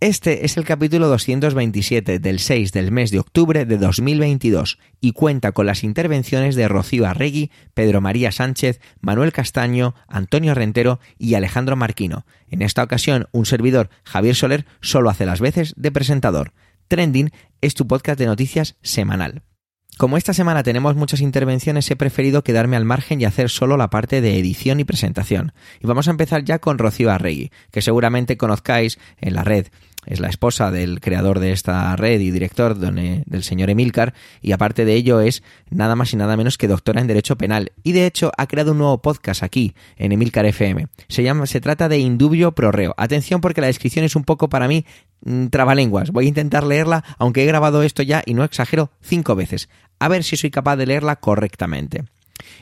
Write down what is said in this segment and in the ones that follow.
Este es el capítulo 227 del 6 del mes de octubre de 2022 y cuenta con las intervenciones de Rocío Arregui, Pedro María Sánchez, Manuel Castaño, Antonio Rentero y Alejandro Marquino. En esta ocasión, un servidor, Javier Soler, solo hace las veces de presentador. Trending es tu podcast de noticias semanal. Como esta semana tenemos muchas intervenciones, he preferido quedarme al margen y hacer solo la parte de edición y presentación. Y vamos a empezar ya con Rocío Arregui, que seguramente conozcáis en la red es la esposa del creador de esta red y director del señor Emilcar y aparte de ello es nada más y nada menos que doctora en Derecho Penal y de hecho ha creado un nuevo podcast aquí en Emilcar FM. Se llama se trata de Indubio Prorreo. Atención porque la descripción es un poco para mí mm, trabalenguas. Voy a intentar leerla aunque he grabado esto ya y no exagero cinco veces. A ver si soy capaz de leerla correctamente.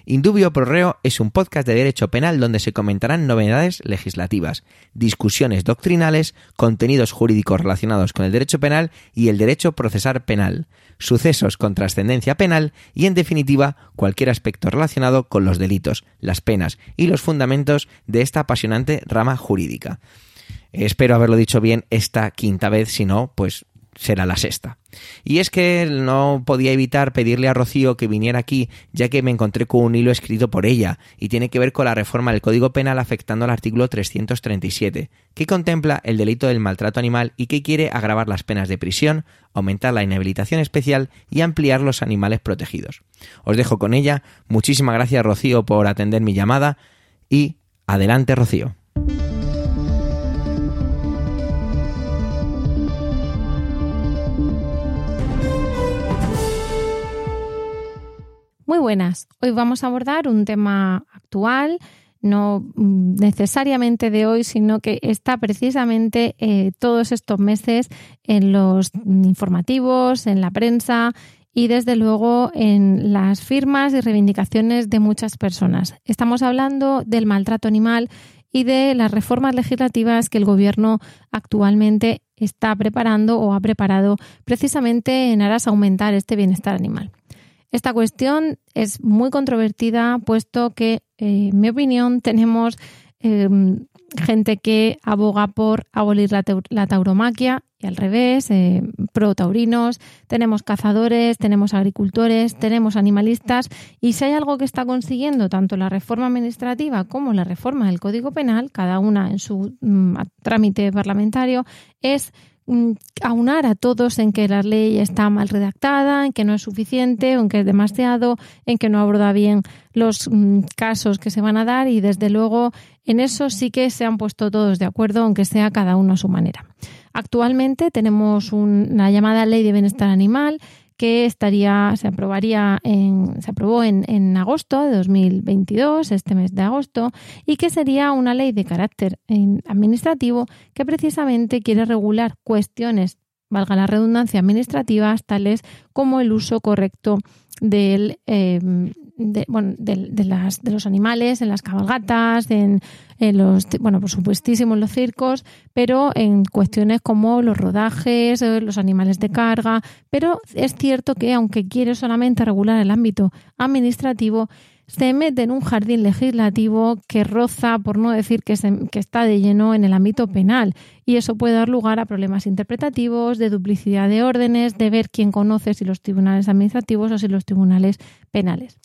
Indubio Pro Reo es un podcast de derecho penal donde se comentarán novedades legislativas, discusiones doctrinales, contenidos jurídicos relacionados con el derecho penal y el derecho procesar penal, sucesos con trascendencia penal y, en definitiva, cualquier aspecto relacionado con los delitos, las penas y los fundamentos de esta apasionante rama jurídica. Espero haberlo dicho bien esta quinta vez, si no, pues será la sexta. Y es que no podía evitar pedirle a Rocío que viniera aquí, ya que me encontré con un hilo escrito por ella, y tiene que ver con la reforma del Código Penal afectando al artículo 337, que contempla el delito del maltrato animal y que quiere agravar las penas de prisión, aumentar la inhabilitación especial y ampliar los animales protegidos. Os dejo con ella, muchísimas gracias Rocío por atender mi llamada, y adelante Rocío. Muy buenas. Hoy vamos a abordar un tema actual, no necesariamente de hoy, sino que está precisamente eh, todos estos meses en los informativos, en la prensa y desde luego en las firmas y reivindicaciones de muchas personas. Estamos hablando del maltrato animal y de las reformas legislativas que el Gobierno actualmente está preparando o ha preparado precisamente en aras a aumentar este bienestar animal. Esta cuestión es muy controvertida, puesto que, eh, en mi opinión, tenemos em, gente que aboga por abolir la, tauromaquia y al revés, eh, pro taurinos, tenemos cazadores, tenemos agricultores, tenemos animalistas y si hay algo que está consiguiendo tanto la reforma administrativa como la reforma del Código Penal, cada una en su mm, trámite parlamentario, es aunar a todos en que la ley está mal redactada, en que no es suficiente, en que es demasiado, en que no aborda bien los mm, casos que se van a dar y desde luego en eso sí que se han puesto todos de acuerdo, aunque sea cada uno a su manera. Actualmente tenemos una llamada Ley de Bienestar Animal que estaría, se aprobaría en, se aprobó en, en, agosto de 2022, este mes de agosto, y que sería una ley de carácter administrativo que precisamente quiere regular cuestiones, valga la redundancia, administrativas, tales como el uso correcto del, eh, de, bueno, de, las, de los animales en las cabalgatas, en, los, bueno, por supuestísimo en los circos, pero en cuestiones como los rodajes, eh, los animales de carga. Pero es cierto que aunque quiere solamente regular el ámbito administrativo, se mete en un jardín legislativo que roza, por no decir que, que, está de lleno en el ámbito penal, y eso puede dar lugar a problemas interpretativos, de duplicidad de órdenes, de ver quién conoce si los tribunales administrativos o si los tribunales penales.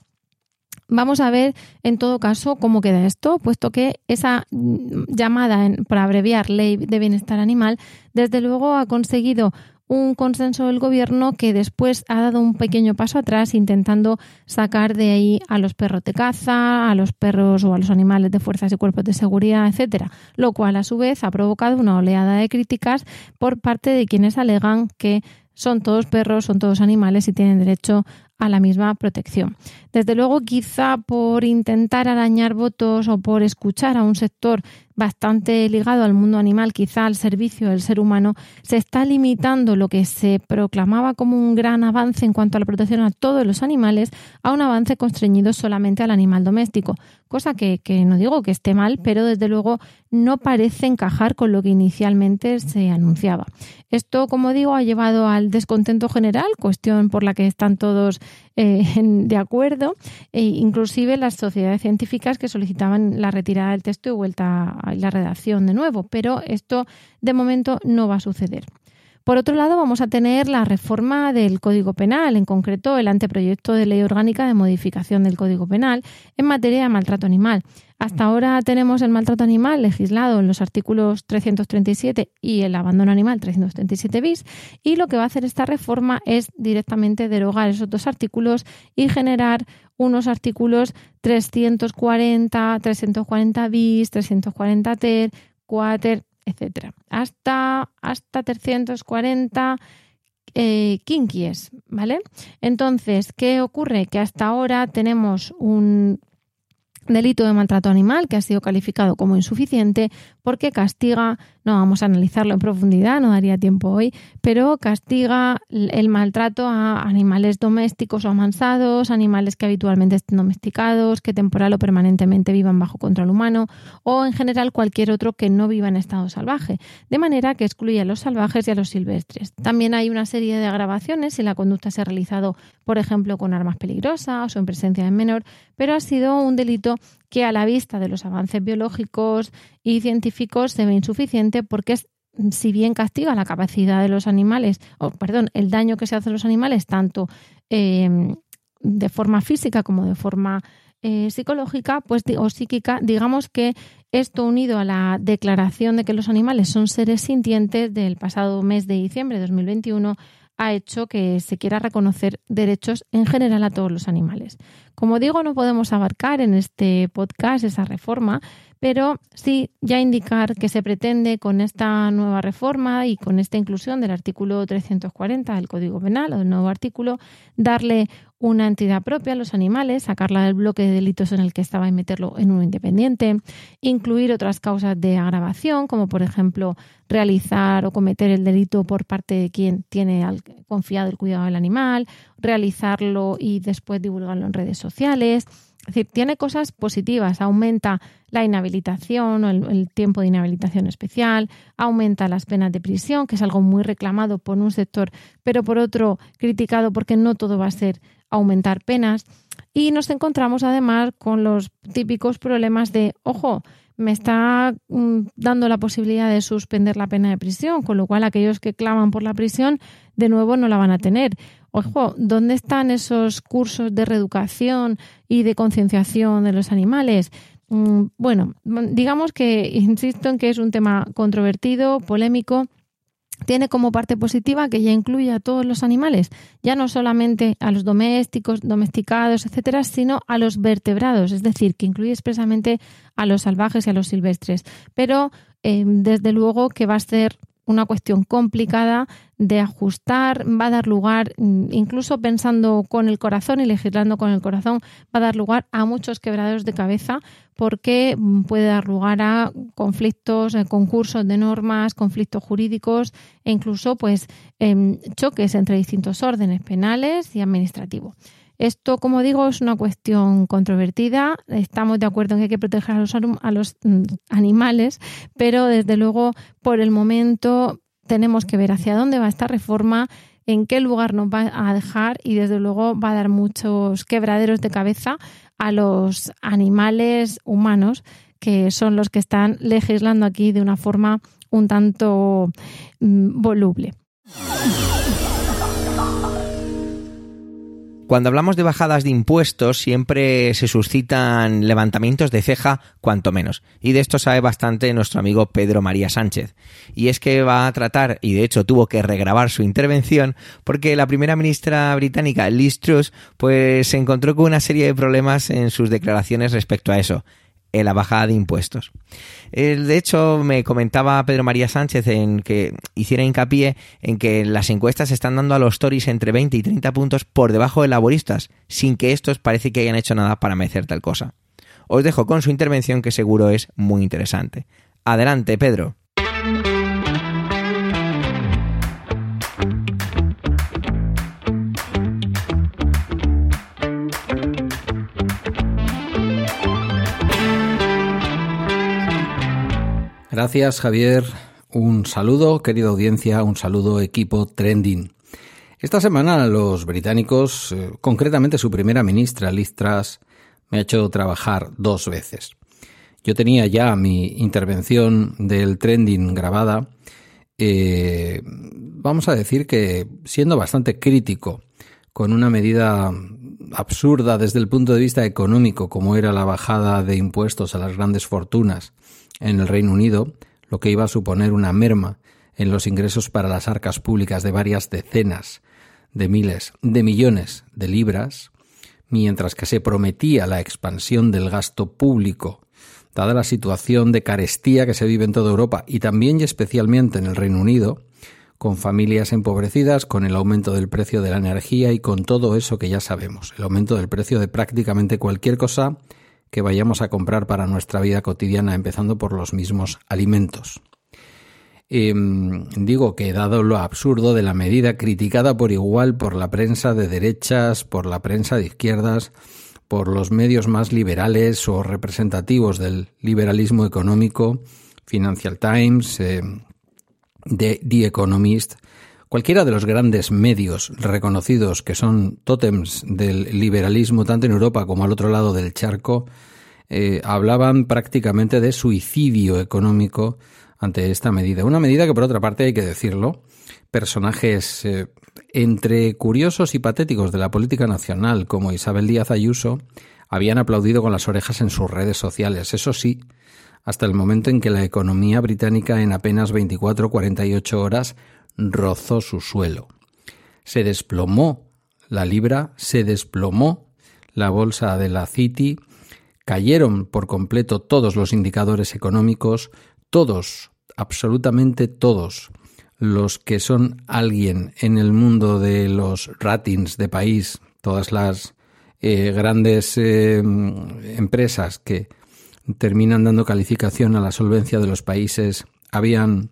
Vamos a ver en todo caso cómo queda esto, puesto que esa mm, llamada, en, por abreviar, ley de bienestar animal, desde luego ha conseguido un consenso del gobierno que después ha dado un pequeño paso atrás intentando sacar de ahí a los perros de caza, a los perros o a los animales de fuerzas y cuerpos de seguridad, etcétera, lo cual a su vez ha provocado una oleada de críticas por parte de quienes alegan que son todos perros, son todos animales y tienen derecho a la misma protección. Desde luego, quizá por intentar arañar votos o por escuchar a un sector bastante ligado al mundo animal, quizá al servicio del ser humano, se está limitando lo que se proclamaba como un gran avance en cuanto a la protección a todos los animales a un avance constreñido solamente al animal doméstico, cosa que, no digo que esté mal, pero desde luego no parece encajar con lo que inicialmente se anunciaba. Esto, como digo, ha llevado al descontento general, cuestión por la que están todos eh, de acuerdo, e inclusive las sociedades científicas que solicitaban la retirada del texto y vuelta a la redacción de nuevo, pero esto de momento no va a suceder. Por otro lado, vamos a tener la reforma del Código Penal, en concreto el anteproyecto de ley orgánica de modificación del Código Penal en materia de maltrato animal. Hasta ahora tenemos el maltrato animal legislado en los artículos 337 y el abandono animal 337 bis y lo que va a hacer esta reforma es directamente derogar esos dos artículos y generar unos artículos 340, 340 bis, 340 ter, 4, etcétera. Hasta, hasta 340 eh, kinkies, ¿vale? Entonces, ¿qué ocurre? Que hasta ahora tenemos un delito de maltrato animal que ha sido calificado como insuficiente porque castiga, no vamos a analizarlo en profundidad, no daría tiempo hoy, pero castiga el maltrato a animales domésticos o amansados, animales que habitualmente estén domesticados, que temporal o permanentemente vivan bajo control humano o en general cualquier otro que no viva en estado salvaje, de manera que excluye a los salvajes y a los silvestres. También hay una serie de agravaciones si la conducta se ha realizado, por ejemplo, con armas peligrosas o en presencia de menor, pero ha sido un delito que a la vista de los avances biológicos y científicos se ve insuficiente porque si bien castiga la capacidad de los animales, o perdón, el daño que se hace a los animales, tanto em, de forma física como de forma eh, psicológica pues, o psíquica, digamos que esto unido a la declaración de que los animales son seres sintientes del pasado mes de diciembre de 2021 ha hecho que se quiera reconocer derechos en general a todos los animales. Como digo, no podemos abarcar en este podcast esa reforma, pero sí ya indicar que se pretende con esta nueva reforma y con esta inclusión del artículo 340 del Código Penal o del nuevo artículo, darle una entidad propia a los animales, sacarla del bloque de delitos en el que estaba y meterlo en uno independiente, incluir otras causas de agravación, como por ejemplo realizar o cometer el delito por parte de quien tiene confiado el cuidado del animal, realizarlo y después divulgarlo en redes sociales, es decir, tiene cosas positivas, aumenta la inhabilitación o el, tiempo de inhabilitación especial, aumenta las penas de prisión, que es algo muy reclamado por un sector, pero por otro criticado porque no todo va a ser aumentar penas. Y nos encontramos además con los típicos problemas de, ojo, me está mm, dando la posibilidad de suspender la pena de prisión, con lo cual aquellos que claman por la prisión de nuevo no la van a tener. Ojo, ¿dónde están esos cursos de reeducación y de concienciación de los animales? Mm, bueno, digamos que insisto en que es un tema controvertido, polémico. Tiene como parte positiva que ya incluye a todos los animales, ya no solamente a los domésticos, domesticados, etcétera, sino a los vertebrados, es decir, que incluye expresamente a los salvajes y a los silvestres. Pero eh, desde luego que va a ser una cuestión complicada de ajustar, va a dar lugar, mm, incluso pensando con el corazón y legislando con el corazón, va a dar lugar a muchos quebraderos de cabeza porque mm, puede dar lugar a conflictos, eh, concursos de normas, conflictos jurídicos e incluso pues em, choques entre distintos órdenes penales y administrativos. Esto, como digo, es una cuestión controvertida. Estamos de acuerdo en que hay que proteger a los, mm, animales, pero desde luego, por el momento, tenemos que ver hacia dónde va esta reforma, en qué lugar nos va a dejar y desde luego va a dar muchos quebraderos de cabeza a los animales humanos que son los que están legislando aquí de una forma un tanto mm, voluble. Cuando hablamos de bajadas de impuestos siempre se suscitan levantamientos de ceja cuanto menos. Y de esto sabe bastante nuestro amigo Pedro María Sánchez. Y es que va a tratar, y de hecho tuvo que regrabar su intervención, porque la primera ministra británica, Liz Truss, pues se encontró con una serie de problemas en sus declaraciones respecto a eso. En la bajada de impuestos. De hecho, me comentaba Pedro María Sánchez en que hiciera hincapié en que las encuestas están dando a los Tories entre 20 y 30 puntos por debajo de laboristas, sin que estos parece que hayan hecho nada para merecer tal cosa. Os dejo con su intervención que seguro es muy interesante. Adelante, Pedro. Gracias, Javier. Un saludo, querida audiencia, un saludo, equipo Trending. Esta semana los británicos, eh, concretamente su primera ministra, Liz Truss, me ha hecho trabajar dos veces. Yo tenía ya mi intervención del trending grabada. Eh, vamos a decir que siendo bastante crítico con una medida absurda desde el punto de vista económico, como era la bajada de impuestos a las grandes fortunas en el Reino Unido, lo que iba a suponer una merma en los ingresos para las arcas públicas de varias decenas de miles de millones de libras, mientras que se prometía la expansión del gasto público, dada la situación de carestía que se vive en toda Europa y también y especialmente en el Reino Unido, con familias empobrecidas, con el aumento del precio de la energía y con todo eso que ya sabemos, el aumento del precio de prácticamente cualquier cosa que vayamos a comprar para nuestra vida cotidiana, empezando por los mismos alimentos. Em, digo que dado lo absurdo de la medida criticada por igual por la prensa de derechas, por la prensa de izquierdas, por los medios más liberales o representativos del liberalismo económico, Financial Times, em, The Economist, cualquiera de los grandes medios reconocidos que son tótems del liberalismo tanto en Europa como al otro lado del charco, eh, hablaban prácticamente de suicidio económico ante esta medida. Una medida que, por otra parte, hay que decirlo, personajes eh, entre curiosos y patéticos de la política nacional, como Isabel Díaz Ayuso, habían aplaudido con las orejas en sus redes sociales. Eso sí, hasta el momento en que la economía británica en apenas 24-48 horas rozó su suelo. Se desplomó la libra, se desplomó la bolsa de la City, cayeron por completo todos los indicadores económicos, todos absolutamente todos los que son alguien en el mundo de los ratings de país, todas las eh, grandes eh, empresas que terminan dando calificación a la solvencia de los países, habían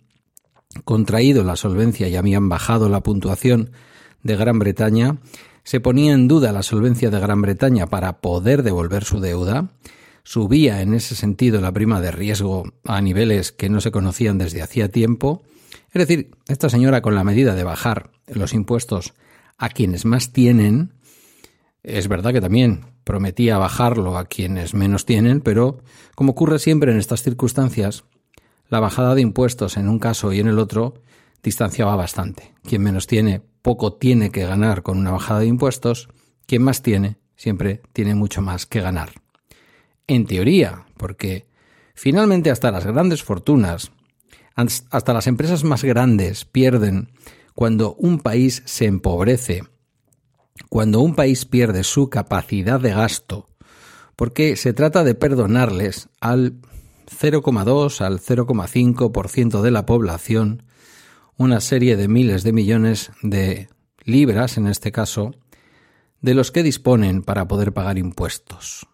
contraído la solvencia y habían bajado la puntuación de Gran Bretaña, se ponía en duda la solvencia de Gran Bretaña para poder devolver su deuda, subía en ese sentido la prima de riesgo a niveles que no se conocían desde hacía tiempo. Es decir, esta señora con la medida de bajar los impuestos a quienes más tienen, es verdad que también prometía bajarlo a quienes menos tienen, pero como ocurre siempre en estas circunstancias, la bajada de impuestos en un caso y en el otro distanciaba bastante. Quien menos tiene, poco tiene que ganar con una bajada de impuestos, quien más tiene, siempre tiene mucho más que ganar en teoría, porque finalmente hasta las grandes fortunas, hasta las empresas más grandes pierden cuando un país se empobrece, cuando un país pierde su capacidad de gasto, porque se trata de perdonarles al 0,2 al 0,5% de la población una serie de miles de millones de libras, en este caso, de los que disponen para poder pagar impuestos.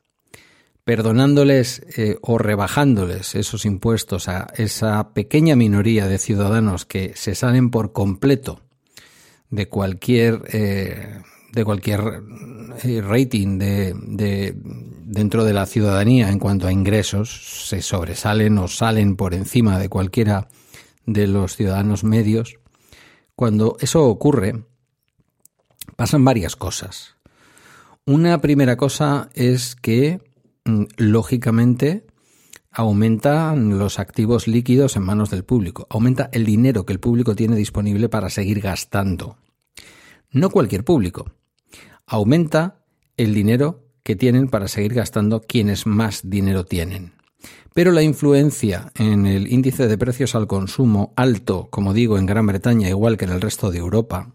Perdonándoles eh, o rebajándoles esos impuestos a esa pequeña minoría de ciudadanos que se salen por completo de cualquier eh, de cualquier eh, rating de, de, dentro de la ciudadanía en cuanto a ingresos se sobresalen o salen por encima de cualquiera de los ciudadanos medios cuando eso ocurre pasan varias cosas una primera cosa es que Mm, lógicamente aumentan los activos líquidos en manos del público, aumenta el dinero que el público tiene disponible para seguir gastando. No cualquier público, aumenta el dinero que tienen para seguir gastando quienes más dinero tienen. Pero la influencia en el índice de precios al consumo alto, como digo, en Gran Bretaña, igual que en el resto de Europa,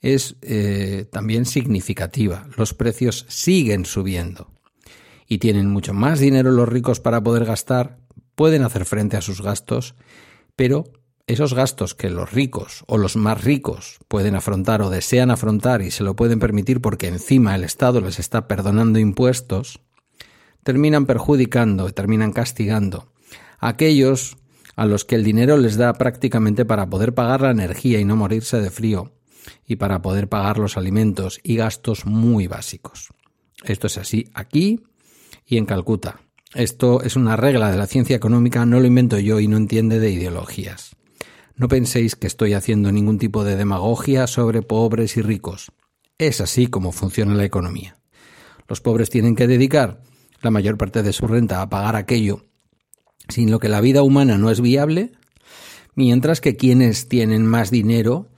es eh, también significativa. Los precios siguen subiendo. y tienen mucho más dinero los ricos para poder gastar, pueden hacer frente a sus gastos, pero esos gastos que los ricos o los más ricos pueden afrontar o desean afrontar y se lo pueden permitir porque encima el Estado les está perdonando impuestos, terminan perjudicando, terminan castigando a aquellos a los que el dinero les da prácticamente para poder pagar la energía y no morirse de frío, y para poder pagar los alimentos y gastos muy básicos. Esto es así aquí y en Calcuta. Esto es una regla de la ciencia económica, no lo invento yo y no entiende de ideologías. No penséis que estoy haciendo ningún tipo de demagogia sobre pobres y ricos. Es así como funciona la economía. Los pobres tienen que dedicar la mayor parte de su renta a pagar aquello sin lo que la vida humana no es viable, mientras que quienes tienen más dinero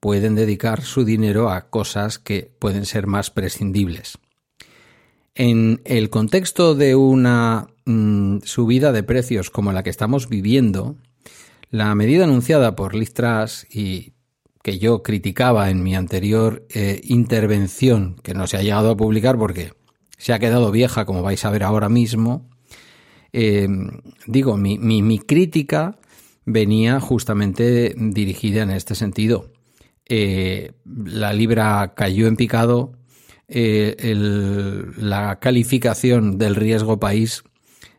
pueden dedicar su dinero a cosas que pueden ser más prescindibles. En el contexto de una mm, subida de precios como la que estamos viviendo, la medida anunciada por Liz Truss y que yo criticaba en mi anterior eh, intervención, que no se ha llegado a publicar porque se ha quedado vieja, como vais a ver ahora mismo, eh, digo, mi, mi, crítica venía justamente dirigida en este sentido. Eh, la libra cayó en picado, eh, la calificación del riesgo país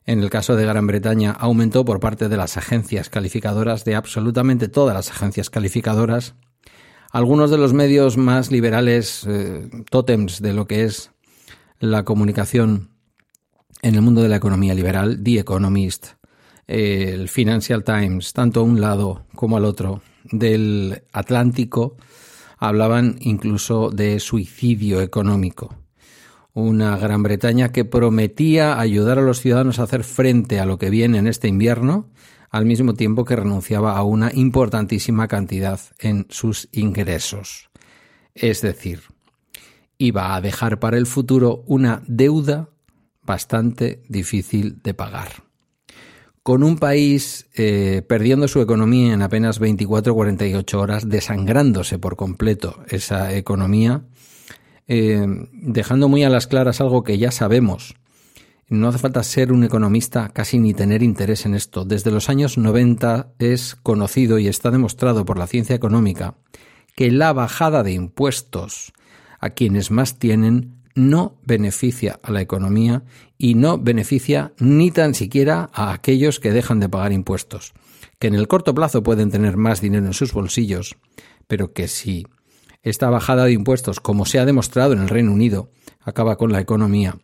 en el caso de Gran Bretaña aumentó por parte de las agencias calificadoras, de absolutamente todas las agencias calificadoras. Algunos de los medios más liberales, eh, tótems de lo que es la comunicación en el mundo de la economía liberal, The Economist, el Financial Times, tanto a un lado como al otro, del Atlántico hablaban incluso de suicidio económico. Una Gran Bretaña que prometía ayudar a los ciudadanos a hacer frente a lo que viene en este invierno, al mismo tiempo que renunciaba a una importantísima cantidad en sus ingresos. Es decir, iba a dejar para el futuro una deuda bastante difícil de pagar con un país eh, perdiendo su economía en apenas 24-48 horas, desangrándose por completo esa economía, eh, dejando muy a las claras algo que ya sabemos. No hace falta ser un economista casi ni tener interés en esto. Desde los años 90 es conocido y está demostrado por la ciencia económica que la bajada de impuestos a quienes más tienen no beneficia a la economía y no beneficia ni tan siquiera a aquellos que dejan de pagar impuestos, que en el corto plazo pueden tener más dinero en sus bolsillos, pero que si esta bajada de impuestos, como se ha demostrado en el Reino Unido, acaba con la economía,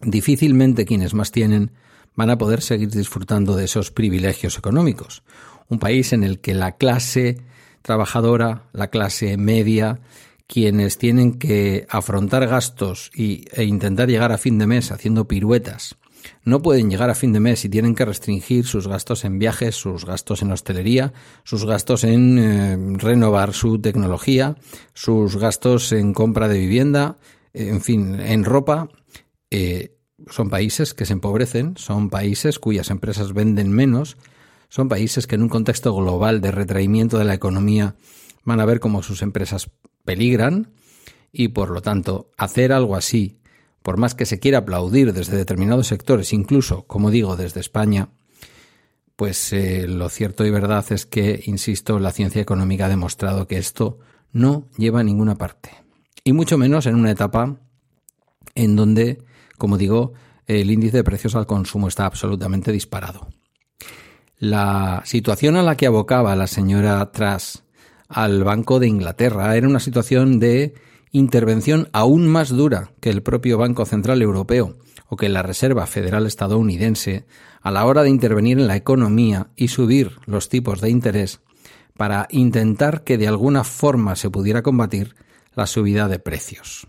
difícilmente quienes más tienen van a poder seguir disfrutando de esos privilegios económicos. Un país en el que la clase trabajadora, la clase media, quienes tienen que afrontar gastos y, e intentar llegar a fin de mes haciendo piruetas, no pueden llegar a fin de mes y tienen que restringir sus gastos en viajes, sus gastos en hostelería, sus gastos en eh, renovar su tecnología, sus gastos en compra de vivienda, en fin, en ropa. Eh, son países que se empobrecen, son países cuyas empresas venden menos, son países que en un contexto global de retraimiento de la economía van a ver cómo sus empresas peligran y por lo tanto hacer algo así, por más que se quiera aplaudir desde determinados sectores, incluso, como digo, desde España, pues eh, lo cierto y verdad es que, insisto, la ciencia económica ha demostrado que esto no lleva a ninguna parte. Y mucho menos en una etapa en donde, como digo, el índice de precios al consumo está absolutamente disparado. La situación a la que abocaba la señora Truss al Banco de Inglaterra. Era una situación de intervención aún más dura que el propio Banco Central Europeo o que la Reserva Federal estadounidense a la hora de intervenir en la economía y subir los tipos de interés para intentar que de alguna forma se pudiera combatir la subida de precios.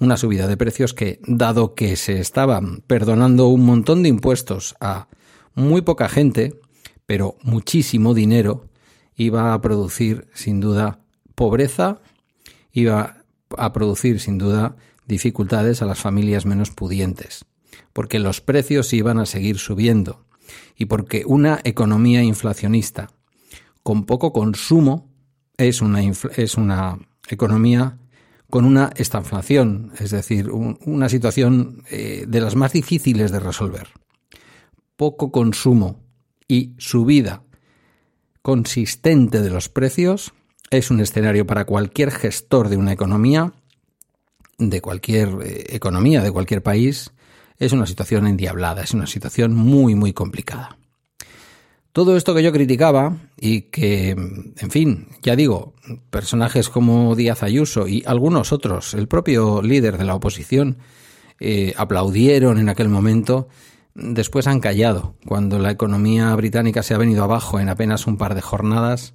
Una subida de precios que, dado que se estaban perdonando un montón de impuestos a muy poca gente, pero muchísimo dinero, iba a producir sin duda pobreza, iba a producir sin duda dificultades a las familias menos pudientes, porque los precios iban a seguir subiendo y porque una economía inflacionista con poco consumo es una, es una economía con una estanflación, es decir, una situación eh, de las más difíciles de resolver. Poco consumo y subida consistente de los precios es un escenario para cualquier gestor de una economía, de cualquier eh, economía, de cualquier país, es una situación endiablada, es una situación muy, muy complicada. Todo esto que yo criticaba y que, en fin, ya digo, personajes como Díaz Ayuso y algunos otros, el propio líder de la oposición, eh, aplaudieron en aquel momento, después han callado. Cuando la economía británica se ha venido abajo en apenas un par de jornadas,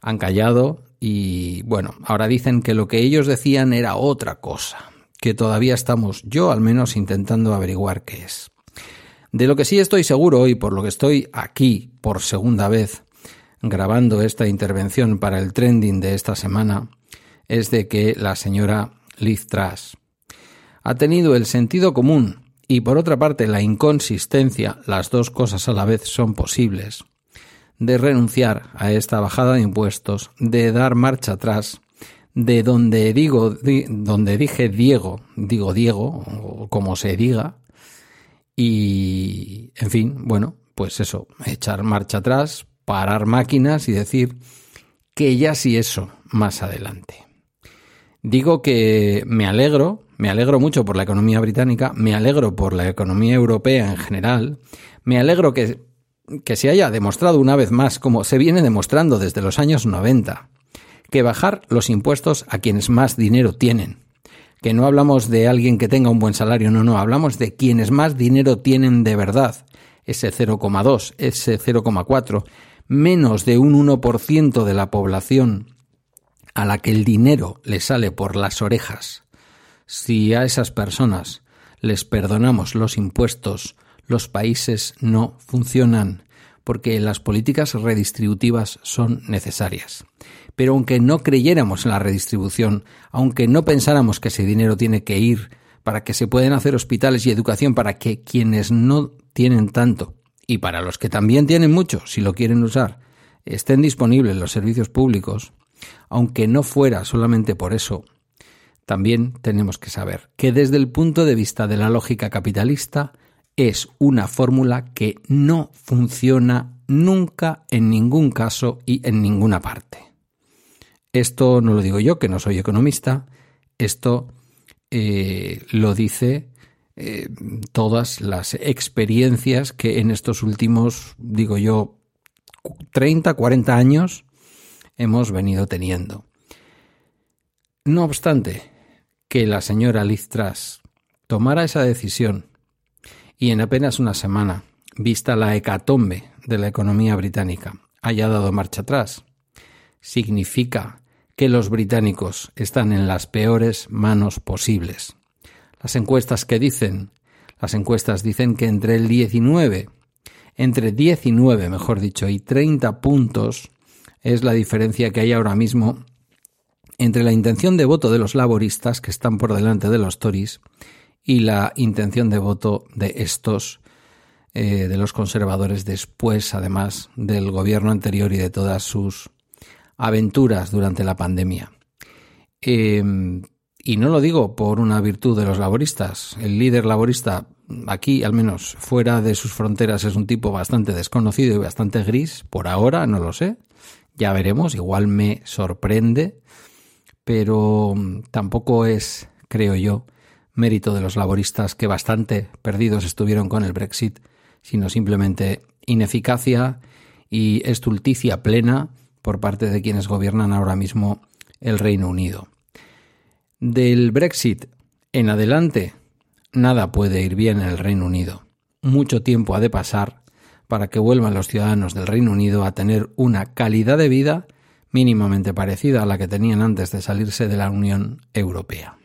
han callado y, bueno, ahora dicen que lo que ellos decían era otra cosa, que todavía estamos, yo al menos, intentando averiguar qué es. De lo que sí estoy seguro y por lo que estoy aquí por segunda vez grabando esta intervención para el trending de esta semana es de que la señora Liz Truss ha tenido el sentido común y por otra parte la inconsistencia, las dos cosas a la vez son posibles, de renunciar a esta bajada de impuestos, de dar marcha atrás, de donde digo, donde dije Diego, digo Diego, o como se diga, y, en fin, bueno, pues eso, echar marcha atrás, parar máquinas y decir que ya sí eso más adelante. Digo que me alegro, me alegro mucho por la economía británica, me alegro por la economía europea en general, me alegro que, que se haya demostrado una vez más, como se viene demostrando desde los años 90, que bajar los impuestos a quienes más dinero tienen, que no hablamos de alguien que tenga un buen salario, no, no, hablamos de quienes más dinero tienen de verdad, ese 0,2, ese 0,4, menos de un 1% de la población a la que el dinero le sale por las orejas. Si a esas personas les perdonamos los impuestos, los países no funcionan, porque las políticas redistributivas son necesarias. Pero aunque no creyéramos en la redistribución, aunque no pensáramos que ese dinero tiene que ir para que se puedan hacer hospitales y educación para que quienes no tienen tanto y para los que también tienen mucho, si lo quieren usar, estén disponibles los servicios públicos, aunque no fuera solamente por eso, también tenemos que saber que desde el punto de vista de la lógica capitalista es una fórmula que no funciona nunca en ningún caso y en ninguna parte. Esto no lo digo yo, que no soy economista, esto eh, lo dice eh, todas las experiencias que en estos últimos, digo yo, 30, 40 años hemos venido teniendo. No obstante, que la señora Liz Truss tomara esa decisión y en apenas una semana, vista la hecatombe de la economía británica, haya dado marcha atrás, significa que los británicos están en las peores manos posibles. Las encuestas que dicen, las encuestas dicen que entre el 19, entre 19, mejor dicho, y 30 puntos es la diferencia que hay ahora mismo entre la intención de voto de los laboristas, que están por delante de los Tories, y la intención de voto de estos, eh, de los conservadores, después, además, del gobierno anterior y de todas sus aventuras durante la pandemia. Em, y no lo digo por una virtud de los laboristas. El líder laborista aquí, al menos fuera de sus fronteras, es un tipo bastante desconocido y bastante gris. Por ahora, no lo sé. Ya veremos. Igual me sorprende. Pero mm, tampoco es, creo yo, mérito de los laboristas que bastante perdidos estuvieron con el Brexit, sino simplemente ineficacia y estulticia plena por parte de quienes gobiernan ahora mismo el Reino Unido. Del Brexit en adelante, nada puede ir bien en el Reino Unido. Mucho tiempo ha de pasar para que vuelvan los ciudadanos del Reino Unido a tener una calidad de vida mínimamente parecida a la que tenían antes de salirse de la Unión Europea.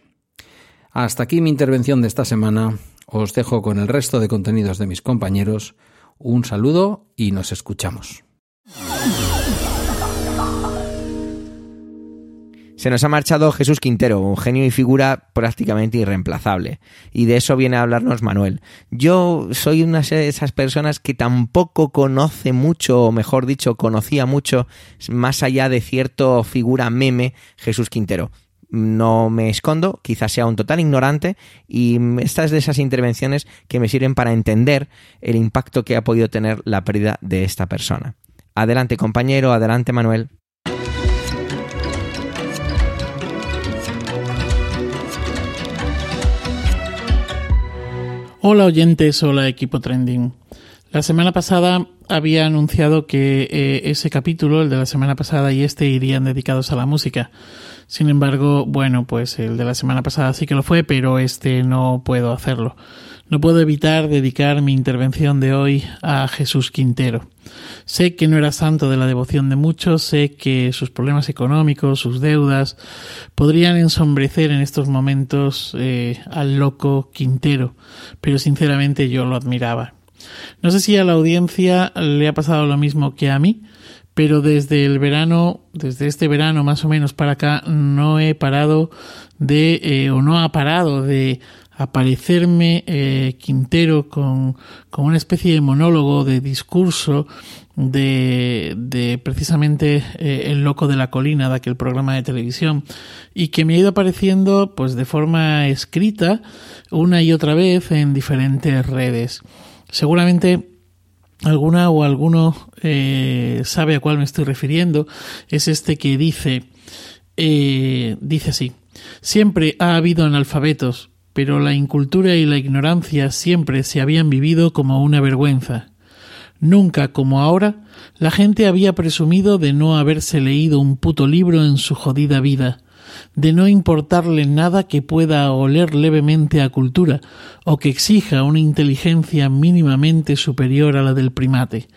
Hasta aquí mi intervención de esta semana. Os dejo con el resto de contenidos de mis compañeros. Un saludo y nos escuchamos. Se nos ha marchado Jesús Quintero, un genio y figura prácticamente irreemplazable. Y de eso viene a hablarnos Manuel. Yo soy una de esas personas que tampoco conoce mucho, o mejor dicho, conocía mucho, más allá de cierto figura meme, Jesús Quintero no me escondo, quizás sea un total ignorante y esta es de esas intervenciones que me sirven para entender el impacto que ha podido tener la pérdida de esta persona. Adelante compañero, adelante Manuel. Hola oyentes, hola equipo trending. La semana pasada había anunciado que eh, ese capítulo, el de la semana pasada y este, irían dedicados a la música. Sin embargo, bueno, pues el de la semana pasada sí que lo fue, pero este no puedo hacerlo. No puedo evitar dedicar mi intervención de hoy a Jesús Quintero. Sé que no era santo de la devoción de muchos, sé que sus problemas económicos, sus deudas, podrían ensombrecer en estos momentos eh, al loco Quintero, pero sinceramente yo lo admiraba. No sé si a la audiencia le ha pasado lo mismo que a mí, pero desde el verano, desde este verano más o menos para acá, no he parado de, eh, o no ha parado de aparecerme eh, Quintero con, con, una especie de monólogo, de discurso de, de precisamente eh, El Loco de la Colina, de aquel programa de televisión, y que me ha ido apareciendo pues de forma escrita una y otra vez en diferentes redes. Seguramente alguna o alguno eh, sabe a cuál me estoy refiriendo. Es este que dice, eh, dice así, siempre ha habido analfabetos, pero la incultura y la ignorancia siempre se habían vivido como una vergüenza. Nunca, como ahora, la gente había presumido de no haberse leído un puto libro en su jodida vida, de no importarle nada que pueda oler levemente a cultura o que exija una inteligencia mínimamente superior a la del primate.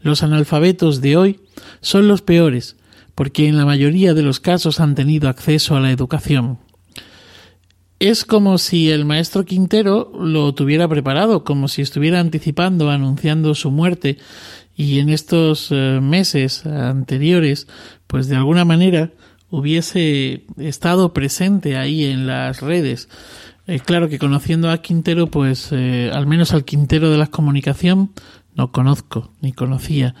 Los analfabetos de hoy son los peores, porque en la mayoría de los casos han tenido acceso a la educación. Es como si el maestro Quintero lo tuviera preparado, como si estuviera anticipando, anunciando su muerte, y en estos eh, meses anteriores, pues de alguna manera hubiese estado presente ahí en las redes. Eh, claro que conociendo a Quintero, pues eh, al menos al Quintero de la comunicación, no conozco ni conocía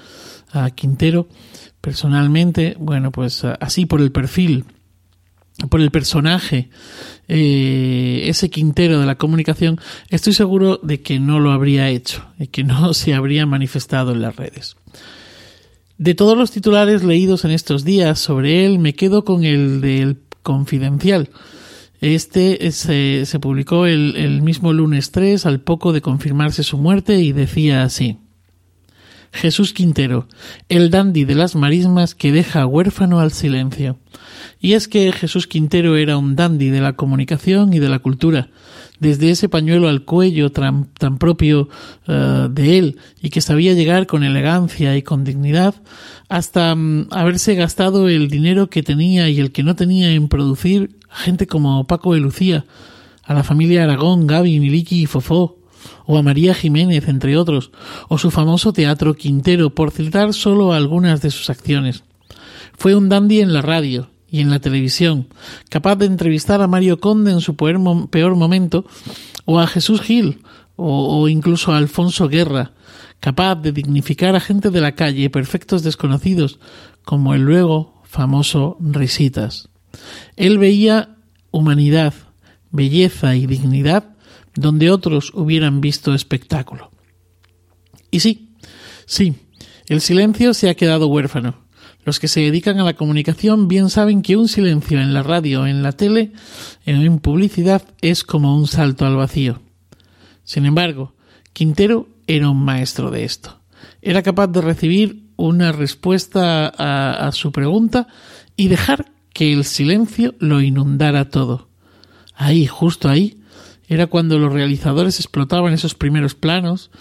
a Quintero personalmente, bueno, pues así por el perfil, por el personaje, eh, ese Quintero de la comunicación, estoy seguro de que no lo habría hecho y que no se habría manifestado en las redes. De todos los titulares leídos en estos días sobre él, me quedo con el del Confidencial. Este se, se publicó el, el mismo lunes 3 al poco de confirmarse su muerte y decía así. Jesús Quintero, el dandy de las marismas que deja huérfano al silencio. Y es que Jesús Quintero era un dandy de la comunicación y de la cultura, desde ese pañuelo al cuello tan, propio eh, de él y que sabía llegar con elegancia y con dignidad, hasta mm, haberse gastado el dinero que tenía y el que no tenía en producir gente como Paco de Lucía, a la familia Aragón, Gaby, Miliki y Fofó, o a María Jiménez, entre otros, o su famoso teatro Quintero, por citar solo algunas de sus acciones. Fue un dandy en la radio, y en la televisión, capaz de entrevistar a Mario Conde en su peor, momento, o a Jesús Gil, o, incluso a Alfonso Guerra, capaz de dignificar a gente de la calle, perfectos desconocidos, como el luego famoso Risitas. Él veía humanidad, belleza y dignidad donde otros hubieran visto espectáculo. Y sí, sí, el silencio se ha quedado huérfano los que se dedican a la comunicación bien saben que un silencio en la radio, en la tele, en publicidad, es como un salto al vacío. Sin embargo, Quintero era un maestro de esto. Era capaz de recibir una respuesta a, a su pregunta y dejar que el silencio lo inundara todo. Ahí, justo ahí, era cuando los realizadores explotaban esos primeros planos,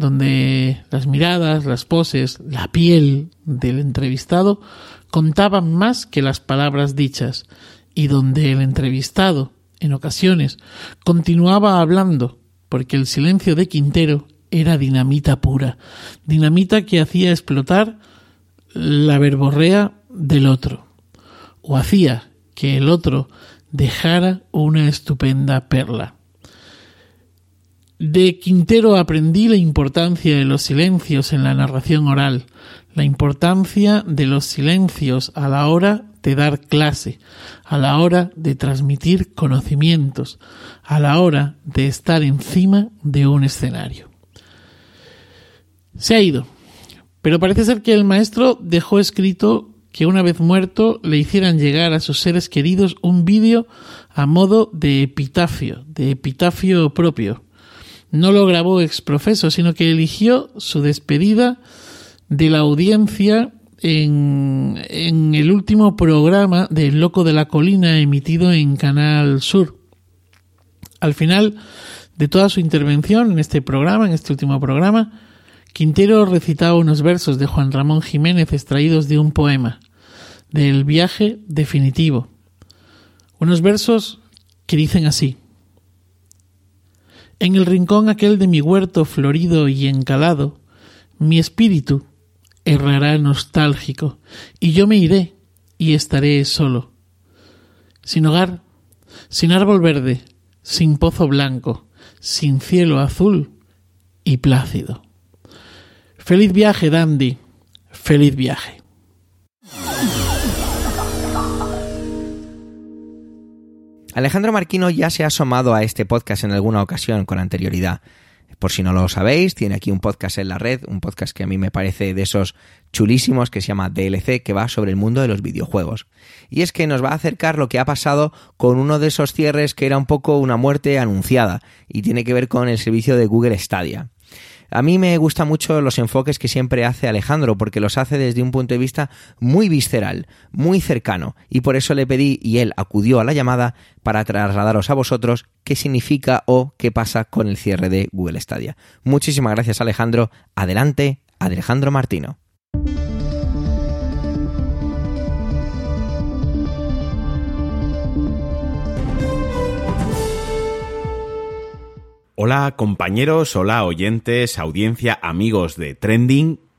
donde las miradas, las poses, la piel del entrevistado contaban más que las palabras dichas, y donde el entrevistado, en ocasiones, continuaba hablando, porque el silencio de Quintero era dinamita pura, dinamita que hacía explotar la verborrea del otro, o hacía que el otro dejara una estupenda perla. De Quintero aprendí la importancia de los silencios en la narración oral, la importancia de los silencios a la hora de dar clase, a la hora de transmitir conocimientos, a la hora de estar encima de un escenario. Se ha ido, pero parece ser que el maestro dejó escrito que una vez muerto le hicieran llegar a sus seres queridos un vídeo a modo de epitafio, de epitafio propio. No lo grabó exprofeso, sino que eligió su despedida de la audiencia en, en el último programa de Loco de la Colina emitido en Canal Sur. Al final de toda su intervención en este programa, en este último programa, Quintero recitaba unos versos de Juan Ramón Jiménez extraídos de un poema, del viaje definitivo. Unos versos que dicen así. En el rincón aquel de mi huerto florido y encalado, mi espíritu errará nostálgico, y yo me iré y estaré solo, sin hogar, sin árbol verde, sin pozo blanco, sin cielo azul y plácido. Feliz viaje, Dandy. Feliz viaje. Alejandro Marquino ya se ha asomado a este podcast en alguna ocasión con anterioridad. Por si no lo sabéis, tiene aquí un podcast en la red, un podcast que a mí me parece de esos chulísimos que se llama DLC, que va sobre el mundo de los videojuegos. Y es que nos va a acercar lo que ha pasado con uno de esos cierres que era un poco una muerte anunciada y tiene que ver con el servicio de Google Stadia. A mí me gustan mucho los enfoques que siempre hace Alejandro, porque los hace desde un punto de vista muy visceral, muy cercano, y por eso le pedí y él acudió a la llamada para trasladaros a vosotros qué significa o qué pasa con el cierre de Google Stadia. Muchísimas gracias Alejandro. Adelante, Alejandro Martino. Hola compañeros, hola oyentes, audiencia, amigos de Trending.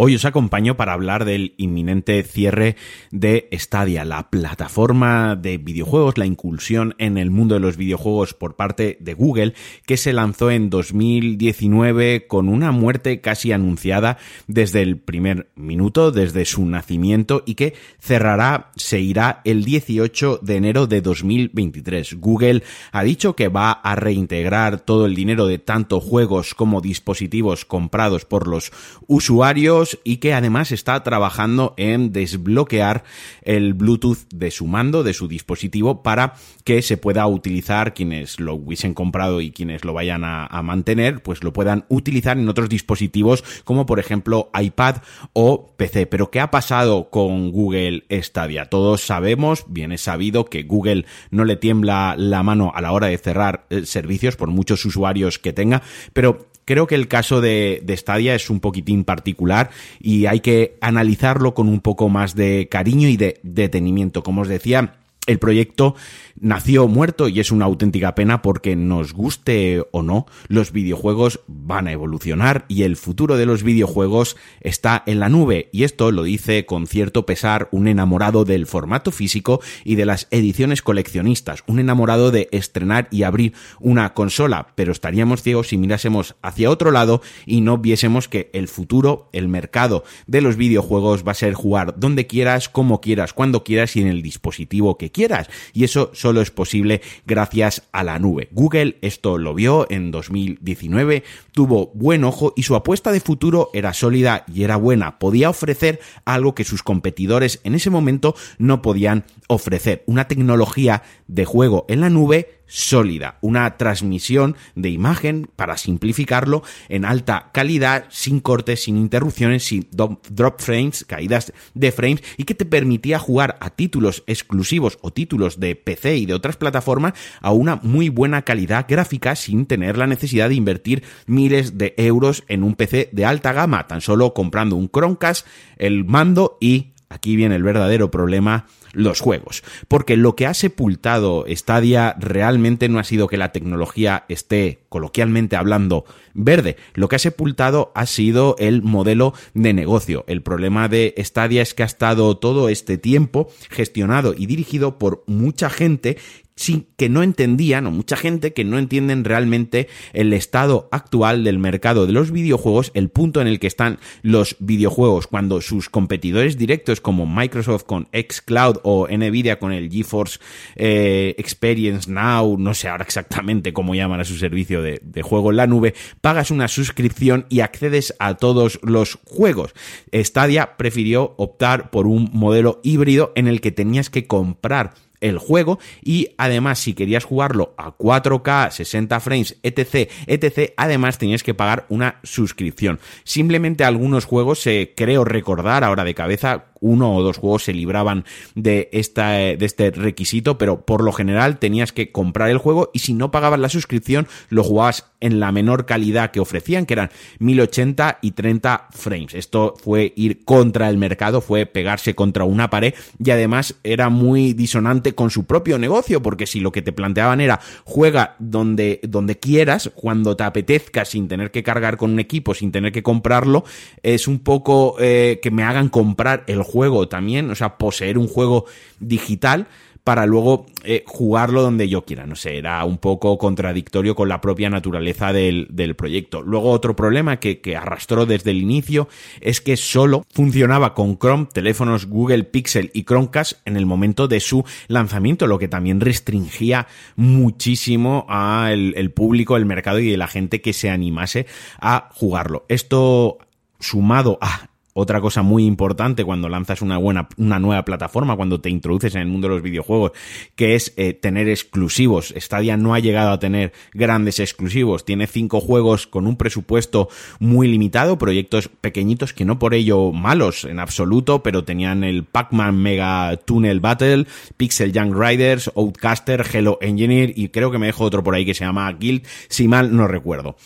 Hoy os acompaño para hablar del inminente cierre de Stadia, la plataforma de videojuegos, la incursión en el mundo de los videojuegos por parte de Google, que se lanzó en 2019 con una muerte casi anunciada desde el primer minuto, desde su nacimiento, y que cerrará, se irá el 18 de enero de 2023. Google ha dicho que va a reintegrar todo el dinero de tanto juegos como dispositivos comprados por los usuarios y que además está trabajando en desbloquear el Bluetooth de su mando, de su dispositivo, para que se pueda utilizar quienes lo hubiesen comprado y quienes lo vayan a, a mantener, pues lo puedan utilizar en otros dispositivos como por ejemplo iPad o PC. Pero ¿qué ha pasado con Google Stadia? Todos sabemos, bien es sabido, que Google no le tiembla la mano a la hora de cerrar eh, servicios por muchos usuarios que tenga, pero Creo que el caso de, de, Stadia es un poquitín particular y hay que analizarlo con un poco más de cariño y de detenimiento. Como os decía, el proyecto nació muerto y es una auténtica pena porque nos guste o no, los videojuegos van a evolucionar y el futuro de los videojuegos está en la nube. Y esto lo dice con cierto pesar un enamorado del formato físico y de las ediciones coleccionistas, un enamorado de estrenar y abrir una consola, pero estaríamos ciegos si mirásemos hacia otro lado y no viésemos que el futuro, el mercado de los videojuegos va a ser jugar donde quieras, como quieras, cuando quieras y en el dispositivo que quieras. Y eso solo es posible gracias a la nube. Google esto lo vio en 2019, tuvo buen ojo y su apuesta de futuro era sólida y era buena. Podía ofrecer algo que sus competidores en ese momento no podían ofrecer. Una tecnología de juego en la nube sólida, una transmisión de imagen, para simplificarlo, en alta calidad, sin cortes, sin interrupciones, sin drop frames, caídas de frames, y que te permitía jugar a títulos exclusivos o títulos de PC y de otras plataformas a una muy buena calidad gráfica sin tener la necesidad de invertir miles de euros en un PC de alta gama, tan solo comprando un Chromecast, el mando y aquí viene el verdadero problema, los juegos. Porque lo que ha sepultado Stadia realmente no ha sido que la tecnología esté, coloquialmente hablando, verde. Lo que ha sepultado ha sido el modelo de negocio. El problema de Stadia es que ha estado todo este tiempo gestionado y dirigido por mucha gente sí que no entendían, o mucha gente que no entienden realmente el estado actual del mercado de los videojuegos, el punto en el que están los videojuegos, cuando sus competidores directos como Microsoft con xCloud o Nvidia con el GeForce eh, Experience Now, no sé ahora exactamente cómo llaman a su servicio de, de juego en la nube, pagas una suscripción y accedes a todos los juegos. Stadia prefirió optar por un modelo híbrido en el que tenías que comprar el juego y además si querías jugarlo a 4K, 60 frames, etc, etc, además tenías que pagar una suscripción. Simplemente algunos juegos, se creo recordar ahora de cabeza, uno o dos juegos se libraban de, esta, de este requisito, pero por lo general tenías que comprar el juego y si no pagabas la suscripción lo jugabas en la menor calidad que ofrecían, que eran 1080 y 30 frames. Esto fue ir contra el mercado, fue pegarse contra una pared y además era muy disonante con su propio negocio, porque si lo que te planteaban era juega donde, donde quieras, cuando te apetezca, sin tener que cargar con un equipo, sin tener que comprarlo, es un poco eh, que me hagan comprar el juego también, o sea, poseer un juego digital para luego eh, jugarlo donde yo quiera. No sé, era un poco contradictorio con la propia naturaleza del, del proyecto. Luego otro problema que, que, arrastró desde el inicio es que solo funcionaba con Chrome, teléfonos Google Pixel y Chromecast en el momento de su lanzamiento, lo que también restringía muchísimo al el público, el mercado y la gente que se animase a jugarlo. Esto sumado a otra cosa muy importante cuando lanzas una buena, una nueva plataforma, cuando te introduces en el mundo de los videojuegos, que es eh, tener exclusivos. Stadia no ha llegado a tener grandes exclusivos. Tiene cinco juegos con un presupuesto muy limitado, proyectos pequeñitos que no por ello malos en absoluto, pero tenían el Pac-Man Mega Tunnel Battle, Pixel Young Riders, Outcaster, Hello Engineer y creo que me dejo otro por ahí que se llama Guild, si mal no recuerdo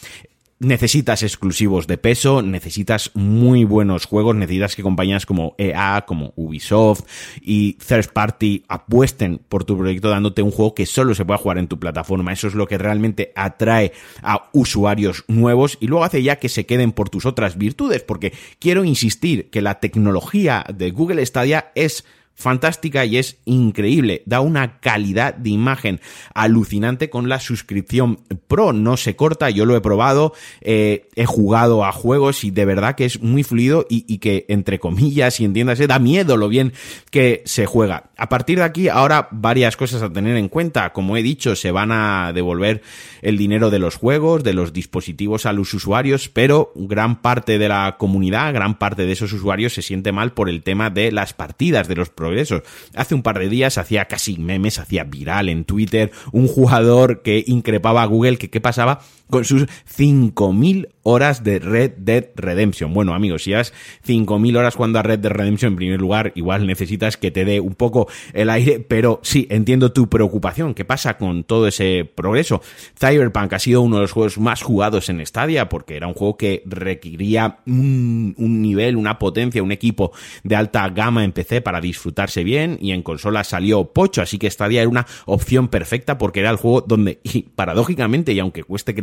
necesitas exclusivos de peso, necesitas muy buenos juegos, necesitas que compañías como EA, como Ubisoft y Third Party apuesten por tu proyecto dándote un juego que solo se pueda jugar en tu plataforma. Eso es lo que realmente atrae a usuarios nuevos y luego hace ya que se queden por tus otras virtudes, porque quiero insistir que la tecnología de Google Stadia es fantástica y es increíble. Da una calidad de imagen alucinante con la suscripción Pro. No se corta, yo lo he probado, eh, he jugado a juegos y de verdad que es muy fluido y, y, que, entre comillas, y entiéndase, da miedo lo bien que se juega. A partir de aquí, ahora varias cosas a tener en cuenta. Como he dicho, se van a devolver el dinero de los juegos, de los dispositivos a los usuarios, pero gran parte de la comunidad, gran parte de esos usuarios se siente mal por el tema de las partidas, de los progresos. Hace un par de días hacía casi memes, hacía viral en Twitter un jugador que increpaba a Google que qué pasaba con sus 5.000 horas de Red Dead Redemption. Bueno, amigos, si llevas 5.000 horas jugando a Red Dead Redemption, en primer lugar, igual necesitas que te dé un poco el aire, pero sí, entiendo tu preocupación. ¿Qué pasa con todo ese progreso? Cyberpunk ha sido uno de los juegos más jugados en Stadia porque era un juego que requería un, nivel, una potencia, un equipo de alta gama en PC para disfrutarse bien y en consola salió pocho, así que Stadia era una opción perfecta porque era el juego donde, y paradójicamente, y aunque cueste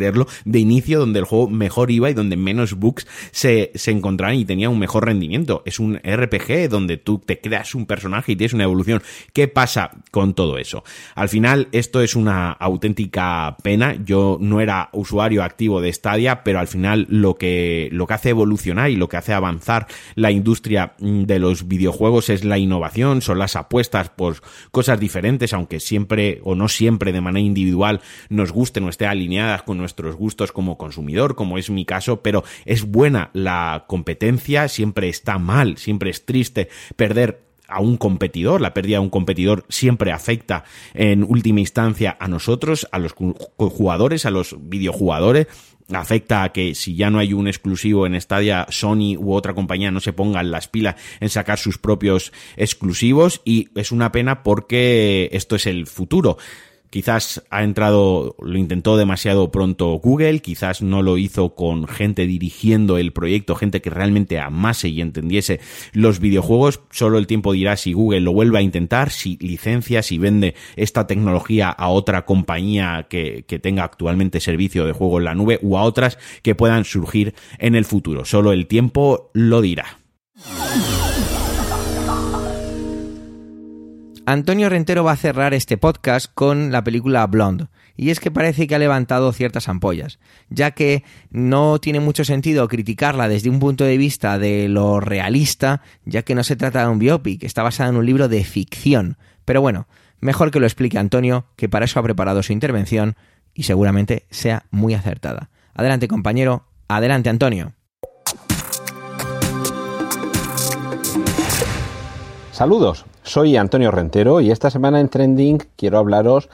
de inicio donde el juego mejor iba y donde menos bugs se, se encontraban y tenía un mejor rendimiento. Es un RPG donde tú te creas un personaje y tienes una evolución. ¿Qué pasa con todo eso? Al final, esto es una auténtica pena. Yo no era usuario activo de Stadia, pero al final lo que, lo que hace evolucionar y lo que hace avanzar la industria de los videojuegos es la innovación, son las apuestas por cosas diferentes, aunque siempre o no siempre de manera individual nos gusten o esté alineadas con gustos como consumidor, como es mi caso, pero es buena la competencia, siempre está mal, siempre es triste perder a un competidor, la pérdida de un competidor siempre afecta en última instancia a nosotros, a los jugadores, a los videojugadores, afecta a que si ya no hay un exclusivo en Stadia, Sony u otra compañía no se pongan las pilas en sacar sus propios exclusivos y es una pena porque esto es el futuro. Quizás ha entrado, lo intentó demasiado pronto Google, quizás no lo hizo con gente dirigiendo el proyecto, gente que realmente amase y entendiese los videojuegos. Solo el tiempo dirá si Google lo vuelve a intentar, si licencia, si vende esta tecnología a otra compañía que, que tenga actualmente servicio de juego en la nube u a otras que puedan surgir en el futuro. Solo el tiempo lo dirá. Antonio Rentero va a cerrar este podcast con la película Blonde, y es que parece que ha levantado ciertas ampollas, ya que no tiene mucho sentido criticarla desde un punto de vista de lo realista, ya que no se trata de un biopic, está basada en un libro de ficción. Pero bueno, mejor que lo explique Antonio, que para eso ha preparado su intervención y seguramente sea muy acertada. Adelante compañero, adelante Antonio. Saludos, soy Antonio Rentero y esta semana en Trending quiero hablaros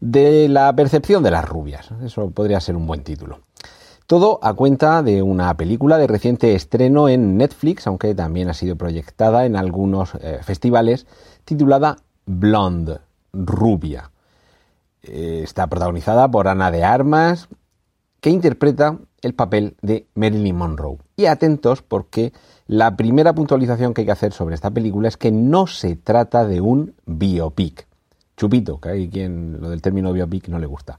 de la percepción de las rubias. Eso podría ser un buen título. Todo a cuenta de una película de reciente estreno en Netflix, aunque también ha sido proyectada en algunos eh, festivales, titulada Blonde, rubia. Eh, está protagonizada por Ana de Armas, que interpreta el papel de Marilyn Monroe. Y atentos porque la primera puntualización que hay que hacer sobre esta película es que no se trata de un biopic chupito, que hay quien lo del término biopic no le gusta.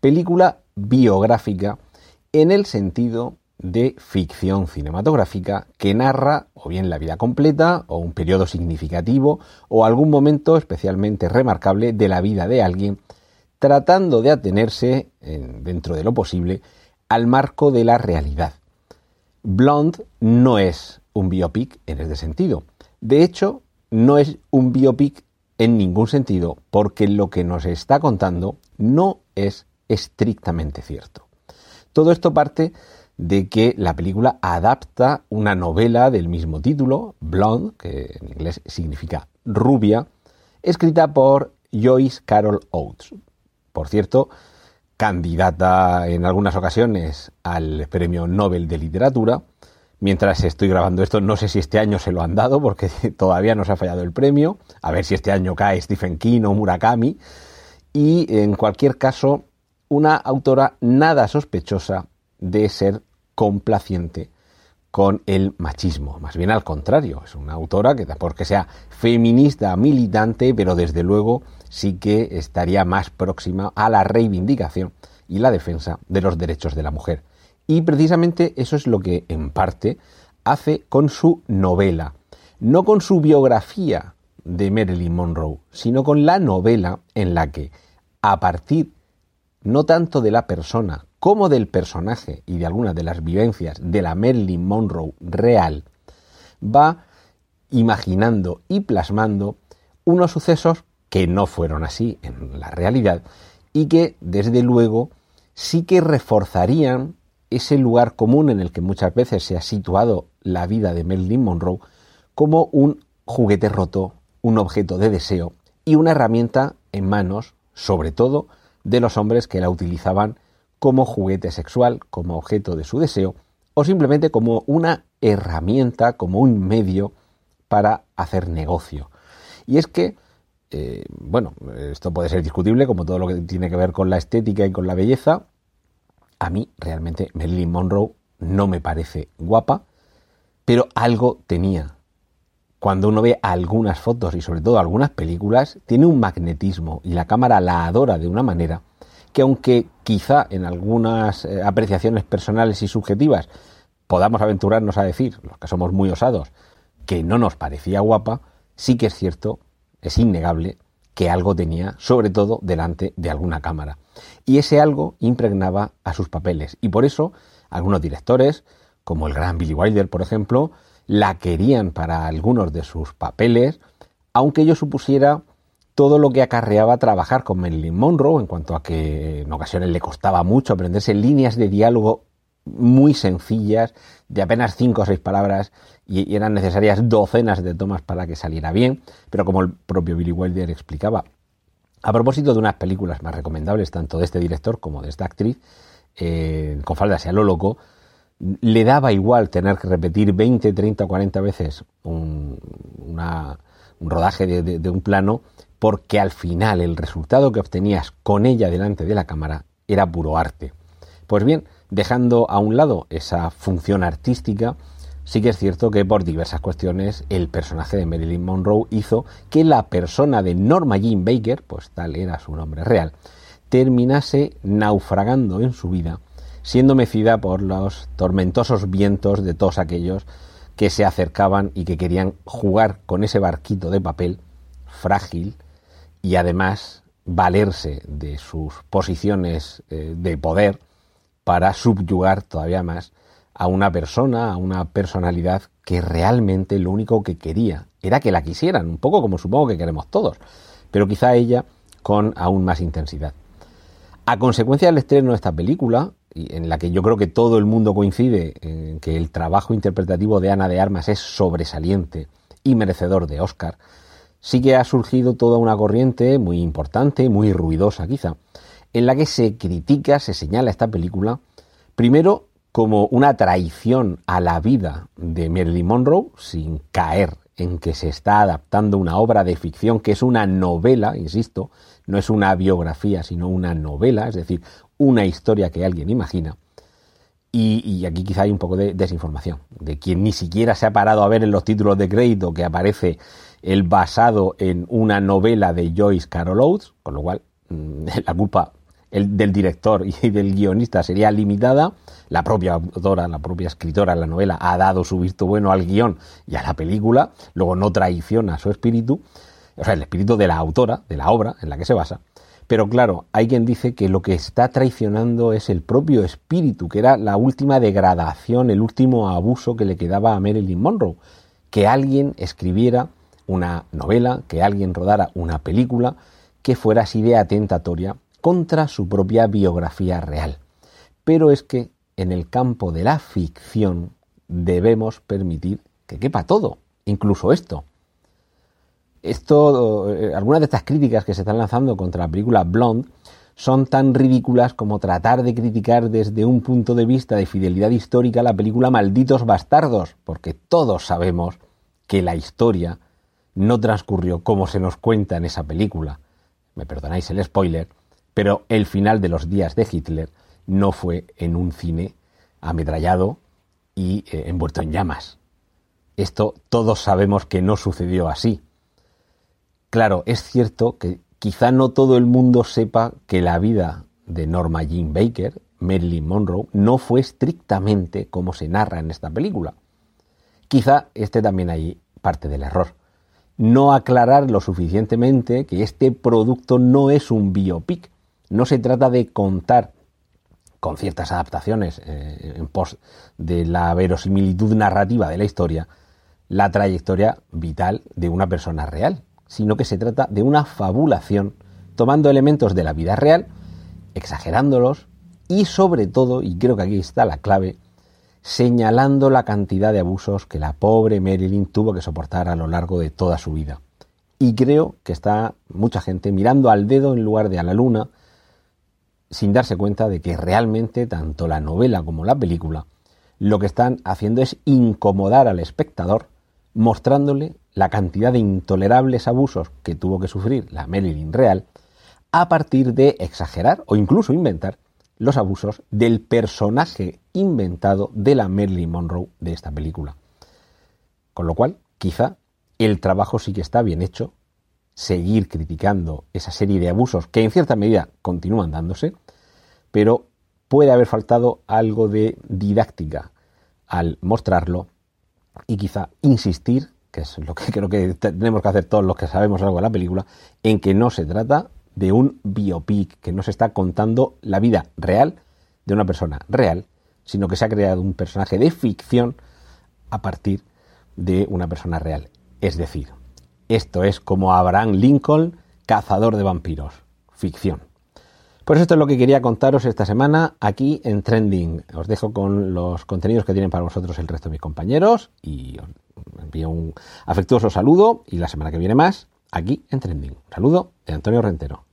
Película biográfica en el sentido de ficción cinematográfica que narra o bien la vida completa o un periodo significativo o algún momento especialmente remarcable de la vida de alguien, tratando de atenerse, dentro de lo posible, al marco de la realidad. Blonde no es un biopic en este sentido. De hecho, no es un biopic en ningún sentido, porque lo que nos está contando no es estrictamente cierto. Todo esto parte de que la película adapta una novela del mismo título, Blonde, que en inglés significa rubia, escrita por Joyce Carol Oates. Por cierto, candidata en algunas ocasiones al Premio Nobel de Literatura, Mientras estoy grabando esto, no sé si este año se lo han dado porque todavía no se ha fallado el premio. A ver si este año cae Stephen King o Murakami. Y en cualquier caso, una autora nada sospechosa de ser complaciente con el machismo. Más bien al contrario, es una autora que porque sea feminista militante, pero desde luego sí que estaría más próxima a la reivindicación y la defensa de los derechos de la mujer. Y precisamente eso es lo que en parte hace con su novela, no con su biografía de Marilyn Monroe, sino con la novela en la que, a partir no tanto de la persona como del personaje y de algunas de las vivencias de la Marilyn Monroe real, va imaginando y plasmando unos sucesos que no fueron así en la realidad y que, desde luego, sí que reforzarían ese lugar común en el que muchas veces se ha situado la vida de Marilyn Monroe como un juguete roto, un objeto de deseo y una herramienta en manos, sobre todo, de los hombres que la utilizaban como juguete sexual, como objeto de su deseo, o simplemente como una herramienta, como un medio para hacer negocio. Y es que, eh, bueno, esto puede ser discutible, como todo lo que tiene que ver con la estética y con la belleza, a mí realmente Marilyn Monroe no me parece guapa, pero algo tenía. Cuando uno ve algunas fotos y sobre todo algunas películas, tiene un magnetismo y la cámara la adora de una manera que aunque quizá en algunas eh, apreciaciones personales y subjetivas podamos aventurarnos a decir, los que somos muy osados, que no nos parecía guapa, sí que es cierto, es innegable, que algo tenía, sobre todo delante de alguna cámara y ese algo impregnaba a sus papeles. Y por eso algunos directores, como el gran Billy Wilder, por ejemplo, la querían para algunos de sus papeles, aunque ello supusiera todo lo que acarreaba trabajar con Marilyn Monroe, en cuanto a que en ocasiones le costaba mucho aprenderse líneas de diálogo muy sencillas, de apenas cinco o seis palabras, y eran necesarias docenas de tomas para que saliera bien, pero como el propio Billy Wilder explicaba, a propósito de unas películas más recomendables, tanto de este director como de esta actriz, eh, con falda sea lo loco, le daba igual tener que repetir 20, 30 o 40 veces un, rodaje de, de un plano, porque al final el resultado que obtenías con ella delante de la cámara era puro arte. Pues bien, dejando a un lado esa función artística, Sí que es cierto que por diversas cuestiones el personaje de Marilyn Monroe hizo que la persona de Norma Jean Baker, pues tal era su nombre real, terminase naufragando en su vida, siendo mecida por los tormentosos vientos de todos aquellos que se acercaban y que querían jugar con ese barquito de papel frágil y además valerse de sus posiciones eh, de poder para subyugar todavía más a una persona, a una personalidad que realmente lo único que quería era que la quisieran, un poco como supongo que queremos todos, pero quizá ella con aún más intensidad. A consecuencia del estreno de esta película, en la que yo creo que todo el mundo coincide en que el trabajo interpretativo de Ana de Armas es sobresaliente y merecedor de Oscar, sí que ha surgido toda una corriente muy importante, muy ruidosa quizá, en la que se critica, se señala esta película, primero como una traición a la vida de Marilyn Monroe, sin caer en que se está adaptando una obra de ficción que es una novela, insisto, no es una biografía, sino una novela, es decir, una historia que alguien imagina. Y, aquí quizá hay un poco de desinformación, de quien ni siquiera se ha parado a ver en los títulos de crédito que aparece el basado en una novela de Joyce Carol Oates, con lo cual mm, la culpa el, del director y del guionista sería limitada. La propia autora, la propia escritora de la novela ha dado su visto bueno al guion y a la película, luego no traiciona su espíritu, o sea, el espíritu de la autora, de la obra en la que se basa. Pero claro, hay quien dice que lo que está traicionando es el propio espíritu, que era la última degradación, el último abuso que le quedaba a Marilyn Monroe. Que alguien escribiera una novela, que alguien rodara una película que fuera así de atentatoria contra su propia biografía real. Pero es que en el campo de la ficción debemos permitir que quepa todo, incluso esto. Esto, eh, algunas de estas críticas que se están lanzando contra la película Blonde son tan ridículas como tratar de criticar desde un punto de vista de fidelidad histórica la película Malditos Bastardos, porque todos sabemos que la historia no transcurrió como se nos cuenta en esa película. Me perdonáis el spoiler, pero el final de los días de Hitler no fue en un cine ametrallado y eh, envuelto en llamas. Esto todos sabemos que no sucedió así. Claro, es cierto que quizá no todo el mundo sepa que la vida de Norma Jean Baker, Marilyn Monroe, no fue estrictamente como se narra en esta película. Quizá esté también ahí parte del error. No aclarar lo suficientemente que este producto no es un biopic, no se trata de contar con ciertas adaptaciones eh, en pos de la verosimilitud narrativa de la historia, la trayectoria vital de una persona real, sino que se trata de una fabulación tomando elementos de la vida real, exagerándolos y sobre todo, y creo que aquí está la clave, señalando la cantidad de abusos que la pobre Marilyn tuvo que soportar a lo largo de toda su vida. Y creo que está mucha gente mirando al dedo en lugar de a la luna, sin darse cuenta de que realmente tanto la novela como la película lo que están haciendo es incomodar al espectador, mostrándole la cantidad de intolerables abusos que tuvo que sufrir la Marilyn real a partir de exagerar o incluso inventar los abusos del personaje inventado de la Marilyn Monroe de esta película. Con lo cual, quizá el trabajo sí que está bien hecho, seguir criticando esa serie de abusos que en cierta medida continúan dándose, pero puede haber faltado algo de didáctica al mostrarlo y quizá insistir, que es lo que creo que tenemos que hacer todos los que sabemos algo de la película, en que no se trata de un biopic, que no se está contando la vida real de una persona real, sino que se ha creado un personaje de ficción a partir de una persona real. Es decir, esto es como Abraham Lincoln, cazador de vampiros. Ficción. Pues esto es lo que quería contaros esta semana aquí en Trending. Os dejo con los contenidos que tienen para vosotros el resto de mis compañeros y os envío un afectuoso saludo y la semana que viene más aquí en Trending. Un saludo de Antonio Rentero.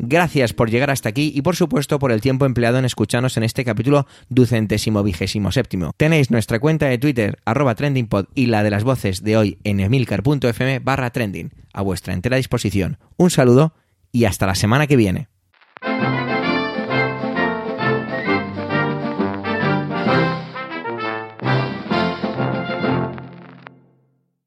Gracias por llegar hasta aquí y por supuesto por el tiempo empleado en escucharnos en este capítulo ducentésimo vigésimo séptimo. Tenéis nuestra cuenta de Twitter arroba trendingpod y la de las voces de hoy en emilcar.fm barra trending a vuestra entera disposición. Un saludo y hasta la semana que viene.